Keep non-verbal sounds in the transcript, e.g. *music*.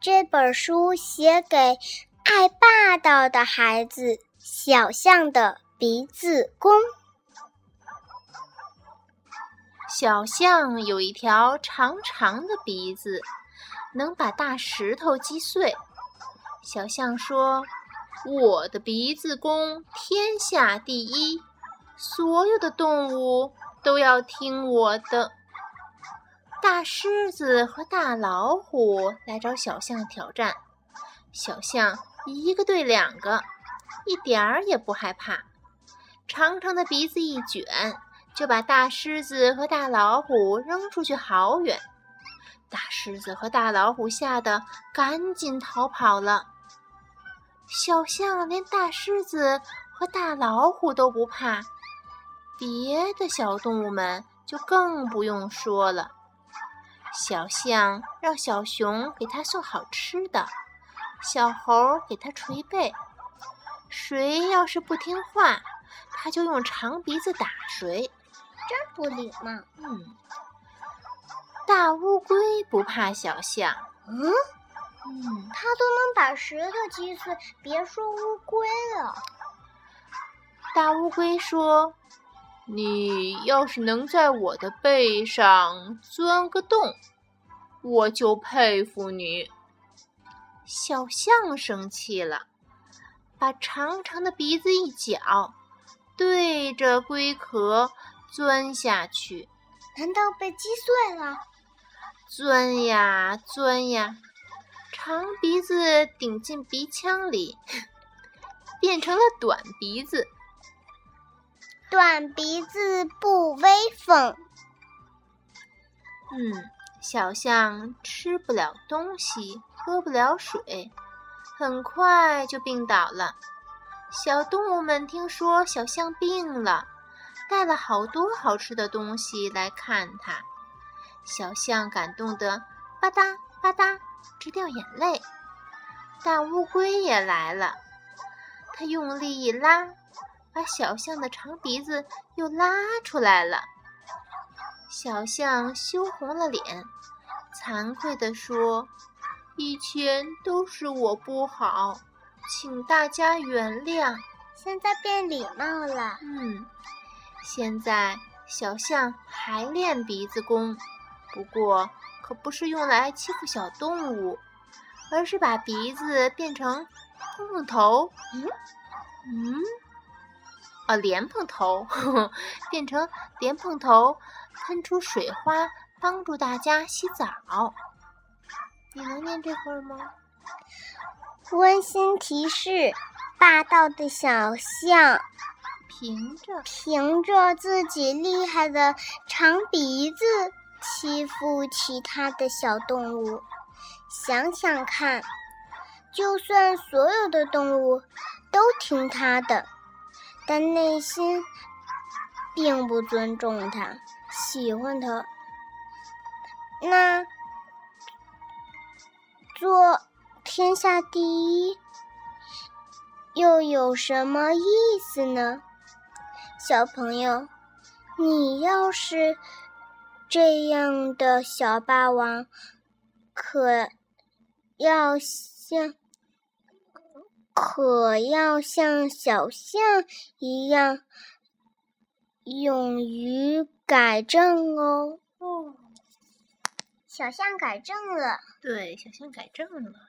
这本书写给爱霸道的孩子。小象的鼻子功。小象有一条长长的鼻子，能把大石头击碎。小象说：“我的鼻子功天下第一，所有的动物都要听我的。”大狮子和大老虎来找小象挑战，小象一个对两个，一点儿也不害怕。长长的鼻子一卷，就把大狮子和大老虎扔出去好远。大狮子和大老虎吓得赶紧逃跑了。小象连大狮子和大老虎都不怕，别的小动物们就更不用说了。小象让小熊给它送好吃的，小猴给它捶背。谁要是不听话，它就用长鼻子打谁。真不礼貌。嗯，大乌龟不怕小象。嗯嗯，它都能把石头击碎，别说乌龟了。大乌龟说。你要是能在我的背上钻个洞，我就佩服你。小象生气了，把长长的鼻子一搅，对着龟壳钻下去。难道被击碎了？钻呀钻呀，长鼻子顶进鼻腔里，*laughs* 变成了短鼻子。短鼻子不威风。嗯，小象吃不了东西，喝不了水，很快就病倒了。小动物们听说小象病了，带了好多好吃的东西来看它。小象感动得吧嗒吧嗒直掉眼泪。大乌龟也来了，它用力一拉。把小象的长鼻子又拉出来了，小象羞红了脸，惭愧地说：“以前都是我不好，请大家原谅。”现在变礼貌了。嗯，现在小象还练鼻子功，不过可不是用来欺负小动物，而是把鼻子变成碰碰头。嗯嗯。啊，莲蓬头呵呵 *laughs* 变成莲蓬头，喷出水花，帮助大家洗澡。你能念这会儿吗？温馨提示：霸道的小象凭着凭着自己厉害的长鼻子欺负其他的小动物。想想看，就算所有的动物都听它的。但内心并不尊重他，喜欢他，那做天下第一又有什么意思呢？小朋友，你要是这样的小霸王，可要像。可要像小象一样，勇于改正哦。哦，小象改正了。对，小象改正了。